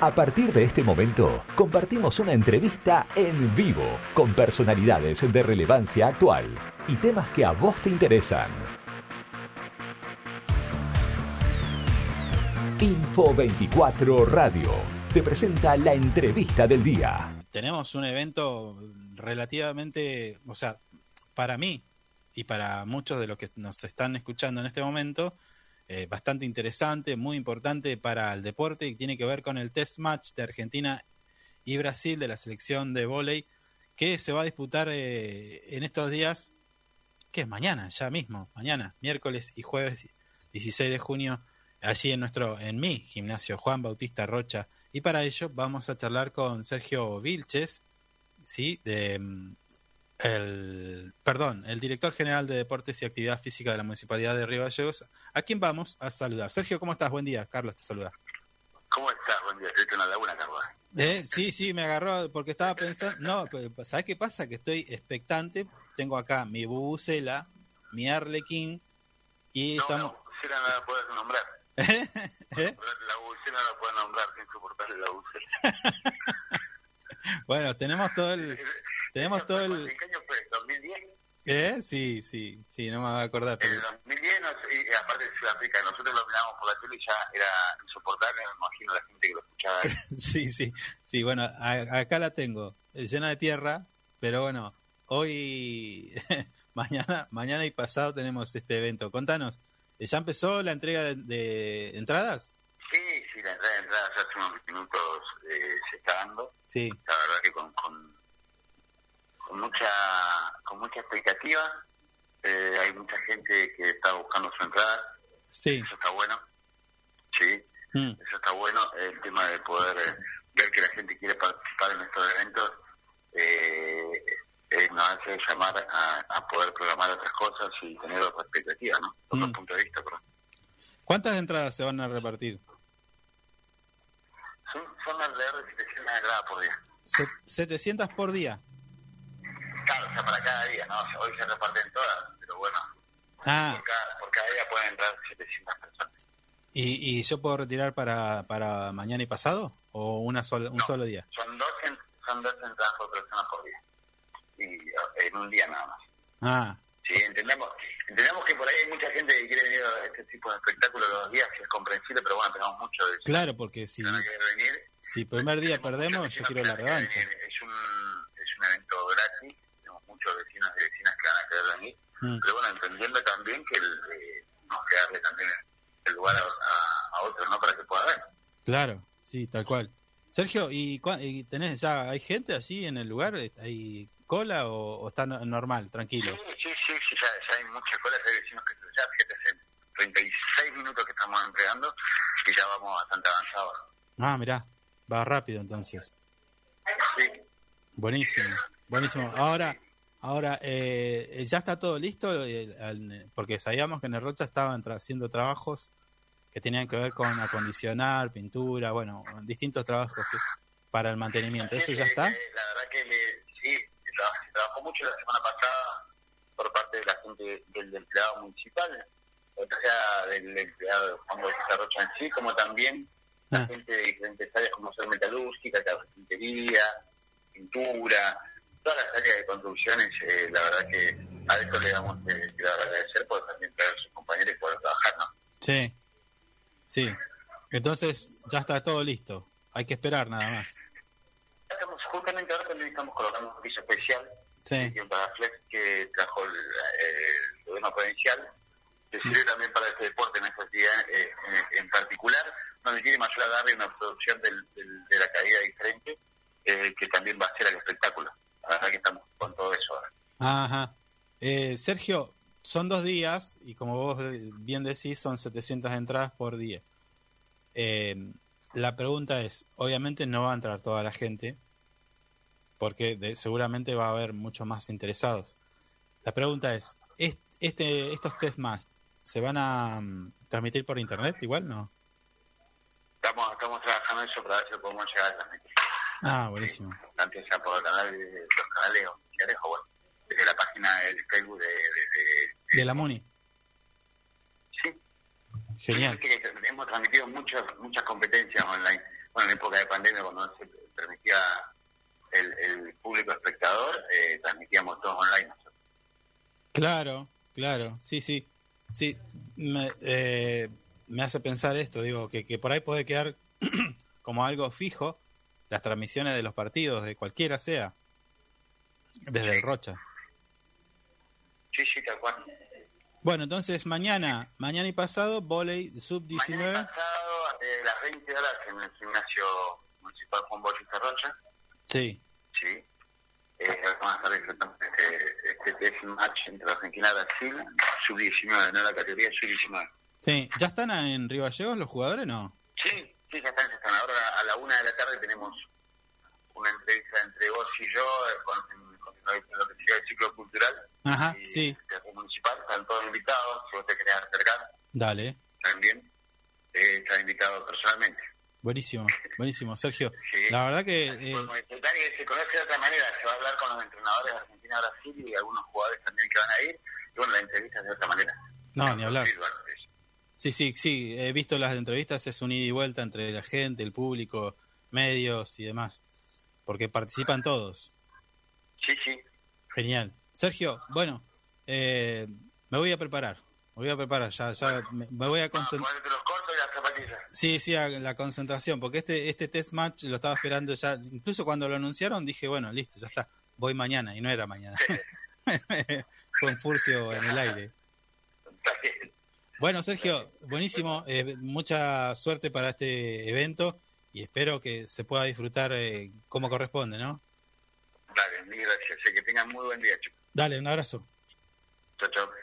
A partir de este momento, compartimos una entrevista en vivo con personalidades de relevancia actual y temas que a vos te interesan. Info 24 Radio te presenta la entrevista del día. Tenemos un evento relativamente, o sea, para mí y para muchos de los que nos están escuchando en este momento, eh, bastante interesante, muy importante para el deporte y tiene que ver con el test match de Argentina y Brasil de la selección de vóley que se va a disputar eh, en estos días, que es mañana, ya mismo, mañana, miércoles y jueves 16 de junio, allí en nuestro, en mi gimnasio Juan Bautista Rocha. Y para ello vamos a charlar con Sergio Vilches, sí, de mm, el, perdón, el director general de Deportes y Actividad Física de la Municipalidad de Río Gallegos, a quien vamos a saludar. Sergio, ¿cómo estás? Buen día. Carlos te saluda. ¿Cómo estás? Buen día. Estoy en la laguna, Carlos. Eh, sí, sí, me agarró porque estaba pensando. No, ¿sabes qué pasa? Que estoy expectante. Tengo acá mi bubucela, mi arlequín y no, estamos. La bubucela no la puedes nombrar. ¿Eh? La bubucela no la puedes nombrar, es insoportable la bubucela. bueno, tenemos todo el. Tenemos todo el. ¿En qué año fue? ¿2010? ¿Eh? Sí, sí, sí, no me voy a acordar. Pero... En 2010, no, y aparte de Sudáfrica, nosotros lo mirábamos por la tele y ya era insoportable, me imagino la gente que lo escuchaba. sí, sí, sí, bueno, a, acá la tengo, llena de tierra, pero bueno, hoy, mañana, mañana y pasado tenemos este evento. Contanos, ¿ya empezó la entrega de, de entradas? Sí, sí, la entrega de entradas hace unos minutos eh, se está dando. Sí. La verdad que con, con con mucha con mucha expectativa. Eh, hay mucha gente que está buscando su entrada. Sí. Eso está bueno. Sí. Mm. Eso está bueno. El tema de poder eh, ver que la gente quiere participar en estos eventos eh, eh, nos hace llamar a, a, poder programar otras cosas y tener otra expectativa, ¿no? Otro Mm. punto de vista. Pero ¿Cuántas entradas se van a repartir? son, son alrededor de 700 entradas por día. Se- 700 por día. Claro, o sea, para cada día, ¿no? O sea, hoy se reparten todas, pero bueno, Ah, por, cada, por cada día pueden entrar 700 personas. ¿y, y yo puedo retirar para, para mañana y pasado? ¿O una sola, un No. solo día? Son dos, en- son dos entradas por persona por día. Y eh, en un día nada más. Ah, Sí, entendemos, entendemos que por ahí hay mucha gente que quiere venir a este tipo de espectáculos los días, que es comprensible, pero bueno, tenemos mucho de claro, porque si, venir. si primer día perdemos, yo quiero la revancha. venir. Mm. pero bueno, entendiendo también que el, eh, nos que darle también el lugar a, a, a otros, ¿no? Para que pueda ver. Claro, sí, tal cual. Sergio, ¿y, y tenés ya, hay gente así en el lugar? ¿Hay cola o, o está no- normal, tranquilo? Sí, sí, sí, sí, ya, ya hay muchas colas, hay vecinos que ya, fíjate, hace 36 minutos que estamos entregando y ya vamos bastante avanzados. Ah, mirá, va rápido entonces. Sí, Buenísimo, buenísimo. Ahora, ahora eh, ¿ya está todo listo? Eh, Porque sabíamos que en el Rocha estaban tra- haciendo trabajos que tenían que ver con acondicionar, pintura, bueno, distintos trabajos que- para el mantenimiento. ¿Eso ya está? eh, La verdad que le- sí, se trabajó, mucho la semana pasada por parte de la gente del empleado municipal, o sea, del empleado de Juan Bautista Rocha en sí, como también la Ah. gente de diferentes áreas como ser metalúrgica, carpintería, pintura, todas las áreas de construcciones, eh, la verdad que a esto le damos que quiero agradecer por también traer a sus compañeros y poder trabajar, ¿no? Sí, sí. Entonces ya está todo listo. Hay que esperar nada más. Estamos, justamente ahora también estamos colocando un piso especial Sí, y un Paraflex que trajo el, el gobierno provincial, que sirve también para este deporte en esta actividad eh, en, en particular, donde tiene mayor agarre una producción del, del- de la caída diferente, eh, que también va a ser el espectáculo. La verdad que estamos con todo eso ahora. Ajá. Eh, Sergio, son dos días y como vos de- bien decís, son 700 entradas por día. Eh, la pregunta es, obviamente no va a entrar toda la gente, porque de- seguramente va a haber muchos más interesados. La pregunta es, ¿es- este, ¿estos test más se van a mm, transmitir por internet igual? No. Estamos, estamos trabajando eso para ver si podemos llegar a transmitir. Ah, buenísimo. Tanto sea por el canal de, los canales oficiales o bueno, desde la página de Facebook de... de, de- De la MUNI. sí, Genial. Hemos transmitido muchas muchas competencias online. bueno, en época de pandemia, cuando no se permitía el, el público espectador, eh, transmitíamos todos online nosotros. Claro, claro, sí, sí. Sí, me, eh, me hace pensar esto, digo, que, que por ahí puede quedar como algo fijo las transmisiones de los partidos, de cualquiera sea, desde el Rocha. Sí, sí, tal cual. Bueno, entonces mañana, mañana y pasado, volei sub-19. Mañana pasado, a eh, las 20 horas, en el gimnasio municipal Juan Bautista Rocha. Sí. Sí. Eh, vamos a estar enfrentando este, este test match entre Argentina y Brasil, sub-19, no la categoría sub-19. Sí, ¿ya están en Río Gallegos los jugadores no? Sí, sí, ya están, ya están. Ahora a la una de la tarde tenemos una entrevista entre vos y yo eh, con, con lo que sería el ciclo cultural Ajá, y sí. municipal. Están todos invitados, si vos te querés acercar Dale, también, eh, estás invitado personalmente. buenísimo, buenísimo, Sergio. Sí. La verdad que... eh, se conoce de otra manera, se va a hablar con los entrenadores de Argentina-Brasil y algunos jugadores también que van a ir. Y bueno, la entrevista es de otra manera. no, ni hablar. Sí, sí, sí, he visto las entrevistas, es un ida y vuelta entre la gente, el público, medios y demás, porque participan todos. Sí, sí. Genial. Sergio, bueno, eh, me voy a preparar, me voy a preparar, ya, ya me, me voy a Vamos a concentrar. Sí, sí, a la concentración, porque este, este test match lo estaba esperando ya, incluso cuando lo anunciaron dije, bueno, listo, ya está, voy mañana, y no era mañana. Fue un furcio en el aire. Bueno, Sergio, buenísimo. eh, mucha suerte para este evento y espero que se pueda disfrutar eh, como corresponde, ¿no? Dale, mil gracias. Que tengan muy buen día, chicos. Dale, un abrazo. Chao, chao.